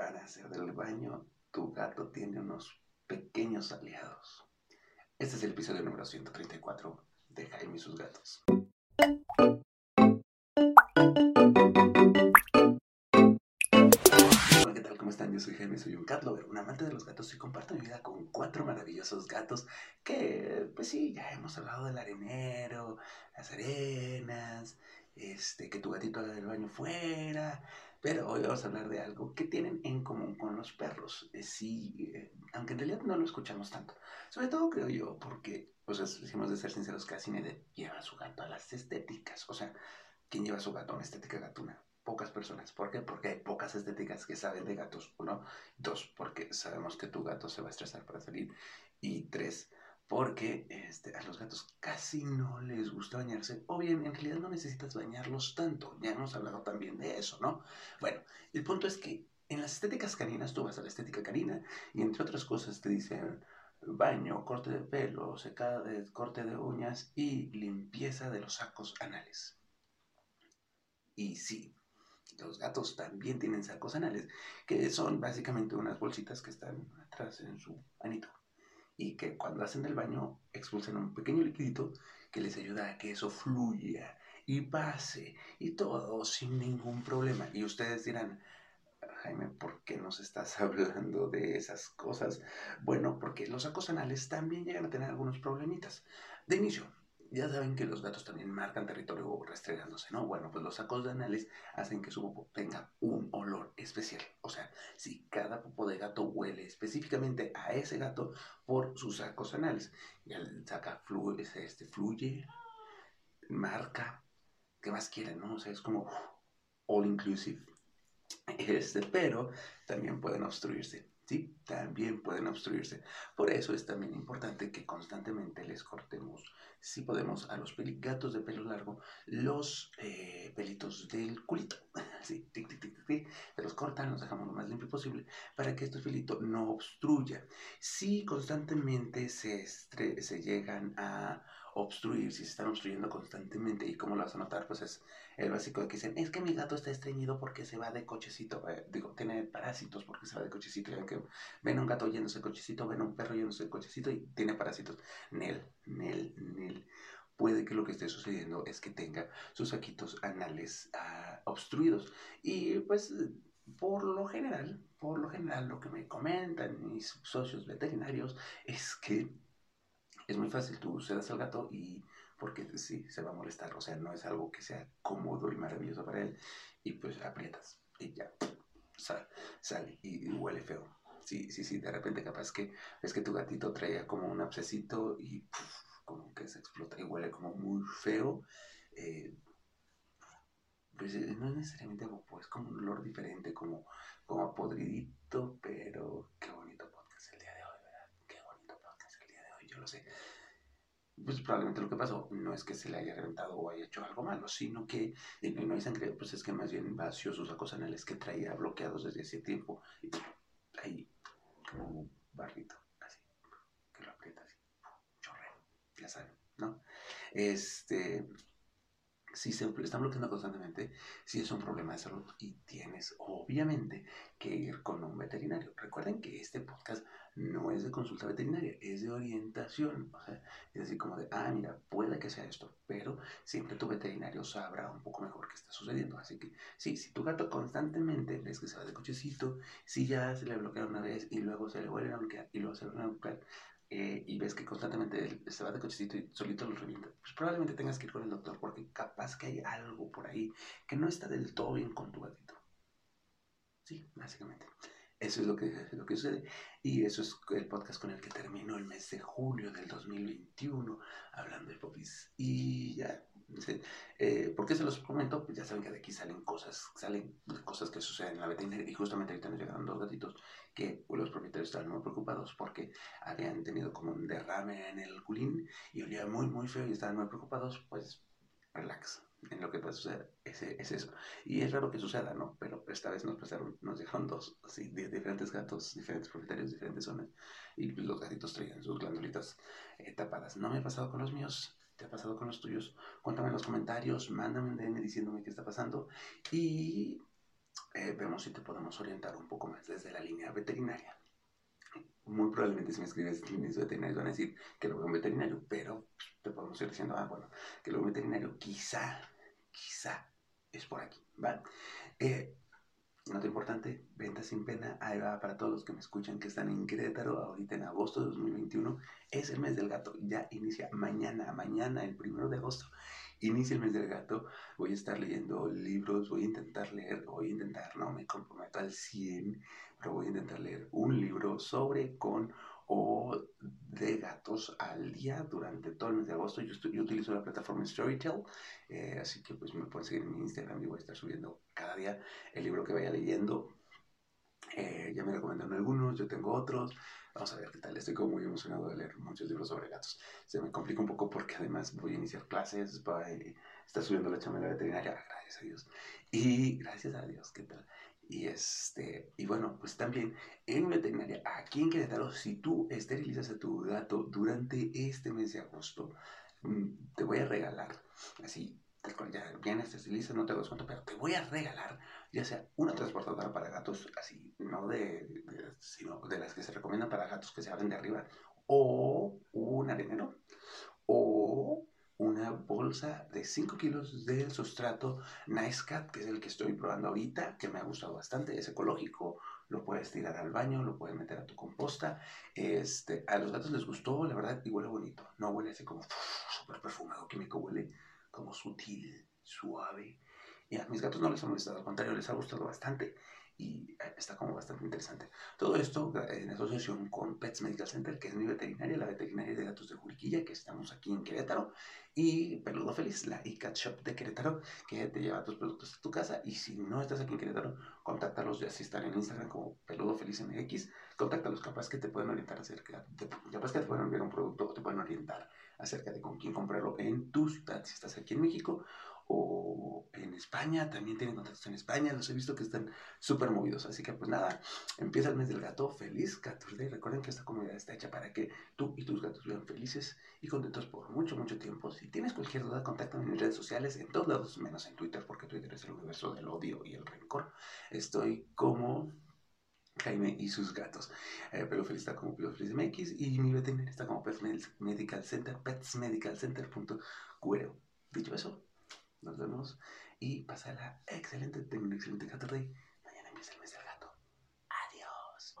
para hacer del baño, tu gato tiene unos pequeños aliados. Este es el episodio número 134 de Jaime y sus gatos. Hola, ¿qué tal? ¿Cómo están? Yo soy Jaime, soy un cat lover, un amante de los gatos y comparto mi vida con cuatro maravillosos gatos que, pues sí, ya hemos hablado del arenero, las arenas, este, que tu gatito haga el baño fuera, pero hoy vamos a hablar de algo que tienen en común con los perros. Eh, sí, eh, aunque en realidad no lo escuchamos tanto. Sobre todo creo yo, porque, pues decimos de ser sinceros, casi nadie lleva su gato a las estéticas. O sea, ¿quién lleva su gato a una estética gatuna? Pocas personas. ¿Por qué? Porque hay pocas estéticas que saben de gatos. Uno. Dos, porque sabemos que tu gato se va a estresar para salir. Y tres, porque este, a los gatos casi no les gusta bañarse, o bien en realidad no necesitas bañarlos tanto, ya hemos hablado también de eso, ¿no? Bueno, el punto es que en las estéticas caninas tú vas a la estética canina y entre otras cosas te dicen baño, corte de pelo, secada de corte de uñas y limpieza de los sacos anales. Y sí, los gatos también tienen sacos anales, que son básicamente unas bolsitas que están atrás en su anito y que cuando hacen el baño expulsen un pequeño liquidito que les ayuda a que eso fluya y pase y todo sin ningún problema. Y ustedes dirán, Jaime, ¿por qué nos estás hablando de esas cosas? Bueno, porque los sacos anales también llegan a tener algunos problemitas. De inicio, ya saben que los gatos también marcan territorio restregándose, ¿no? Bueno, pues los sacos de anales hacen que su popó tenga un olor especial. O sea, si cada popó gato huele específicamente a ese gato por sus sacos anales, y el saca fluye, este, fluye, marca, ¿qué más quieren, no? O sea, es como all inclusive. Este, pero también pueden obstruirse. ¿sí? También pueden obstruirse. Por eso es también importante que constantemente les cortemos, si podemos, a los gatos de pelo largo, los eh, pelitos del culito. ¿sí? Tic, tic, tic, cortan, dejamos lo más limpio posible para que este pelito no obstruya. Si constantemente se, se llegan a obstruir, si se están obstruyendo constantemente. ¿Y cómo lo vas a notar? Pues es el básico de que dicen, es que mi gato está estreñido porque se va de cochecito. Eh, digo, tiene parásitos porque se va de cochecito. Ya que ven un gato yéndose de cochecito, ven un perro yéndose de cochecito y tiene parásitos. Nel, Nel, Nel. Puede que lo que esté sucediendo es que tenga sus saquitos anales uh, obstruidos. Y pues por lo general, por lo general, lo que me comentan mis socios veterinarios es que es muy fácil, tú sedas al gato y porque sí, se va a molestar, o sea, no es algo que sea cómodo y maravilloso para él y pues aprietas y ya sale, y, huele feo. Sí, sí, sí, de repente capaz que es que tu gatito traía como un abscesito y como que se explota y huele como muy feo. Eh, pues eh, no es necesariamente algo, pues como un olor diferente, como, como podridito, pero qué bonito lo sé. Pues probablemente lo que pasó no es que se le haya reventado o haya hecho algo malo, sino que no hay sangre, pues es que más bien vació sus sacos anales que traía bloqueados desde hace tiempo. Y ahí, como un barrito, así, que lo aprieta así, chorreo, ya saben, ¿no? Este, si se están bloqueando constantemente, si es un problema de salud y tienes obviamente que ir con un veterinario. Recuerden que este podcast no es de consulta veterinaria, es de orientación. Es decir, como de, ah, mira, puede que sea esto, pero siempre tu veterinario sabrá un poco mejor qué está sucediendo. Así que sí, si tu gato constantemente ves que se va de cochecito, si ya se le bloquea una vez y luego se le vuelve a bloquear y luego se le vuelve a bloquear, eh, y ves que constantemente se va de cochecito y solito lo revienta, pues probablemente tengas que ir con el doctor porque capaz que hay algo por ahí que no está del todo bien con tu gatito. Sí, básicamente. Eso es lo que, lo que sucede. Y eso es el podcast con el que terminó el mes de julio del 2021, hablando de popis. Y ya, eh, ¿por qué se los comento? Pues ya saben que de aquí salen cosas, salen cosas que suceden en la veterinaria. Y justamente ahorita nos llegaron dos gatitos que los propietarios estaban muy preocupados porque habían tenido como un derrame en el culín y olía muy, muy feo y estaban muy preocupados. Pues, relax en lo que puede suceder es, es, eso. Y es raro que suceda, ¿no? Pero esta vez nos pasaron, nos dejaron dos, así, diferentes gatos, diferentes propietarios, diferentes zonas, y los gatitos traían sus glandulitas eh, tapadas. No me ha pasado con los míos, ¿te ha pasado con los tuyos? Cuéntame en los comentarios, mándame un DM diciéndome qué está pasando. Y eh, vemos si te podemos orientar un poco más desde la línea veterinaria. Muy probablemente si me escribes líneas veterinarios van a decir que lo veo un veterinario, pero te podemos ir diciendo, ah, bueno, que lo veo un veterinario quizá, quizá es por aquí, ¿vale? Eh, Nota importante, venta sin pena, ahí va para todos los que me escuchan que están en Querétaro, ahorita en agosto de 2021, es el mes del gato, ya inicia mañana, mañana, el primero de agosto, inicia el mes del gato, voy a estar leyendo libros, voy a intentar leer, voy a intentar, no me comprometo al 100, pero voy a intentar leer un libro sobre, con o de gatos al día durante todo el mes de agosto. Yo, yo utilizo la plataforma Storytel, eh, así que pues me pueden seguir en mi Instagram y voy a estar subiendo cada día el libro que vaya leyendo. Eh, ya me recomendaron algunos, yo tengo otros. Vamos a ver qué tal. Estoy como muy emocionado de leer muchos libros sobre gatos. Se me complica un poco porque además voy a iniciar clases, para estar subiendo la chamela veterinaria, gracias a Dios. Y gracias a Dios, ¿qué tal? Y, este, y bueno, pues también en veterinaria, aquí en Querétaro, si tú esterilizas a tu gato durante este mes de agosto, mm, te voy a regalar, así, ya vienes, te esterilizas, no te das cuenta, pero te voy a regalar ya sea una transportadora para gatos, así, no de, sino de las que se recomiendan para gatos que se abren de arriba, o un arenero, o una bolsa de 5 kilos del sustrato Nice Cat, que es el que estoy probando ahorita, que me ha gustado bastante, es ecológico, lo puedes tirar al baño, lo puedes meter a tu composta. Este, a los gatos les gustó, la verdad, y huele bonito. No huele así como súper perfumado químico, huele como sutil, suave. Y a mis gatos no les ha molestado, al contrario, les ha gustado bastante y eh, está como bastante interesante. Todo esto en asociación con Pets Medical Center, que es mi veterinaria, la veterinaria de gatos de Juriquilla, que estamos aquí en Querétaro, y Peludo Feliz, la iCat Shop de Querétaro, que te lleva tus productos a tu casa. Y si no estás aquí en Querétaro, contáctalos, ya si están en Instagram como Peludo Feliz MX, contáctalos, capaz que te pueden orientar acerca, de, capaz que te pueden enviar un producto o te pueden orientar acerca de con quién comprarlo en tu ciudad, si estás aquí en México o España, también tienen contactos en España, los he visto que están súper movidos, así que pues nada, empieza el mes del gato, feliz 14 recuerden que esta comunidad está hecha para que tú y tus gatos vivan felices y contentos por mucho, mucho tiempo, si tienes cualquier duda, contáctame en mis redes sociales, en todos lados, menos en Twitter, porque Twitter es el universo del odio y el rencor, estoy como... Jaime y sus gatos. Eh, pero feliz está como Pelo Feliz MX y mi veterinario está como Pets Medical Center, petsmedicalcenter.cuero. Dicho eso, nos vemos y pasarla excelente, tengo un excelente gato rey. Mañana empieza el mes del gato. Adiós.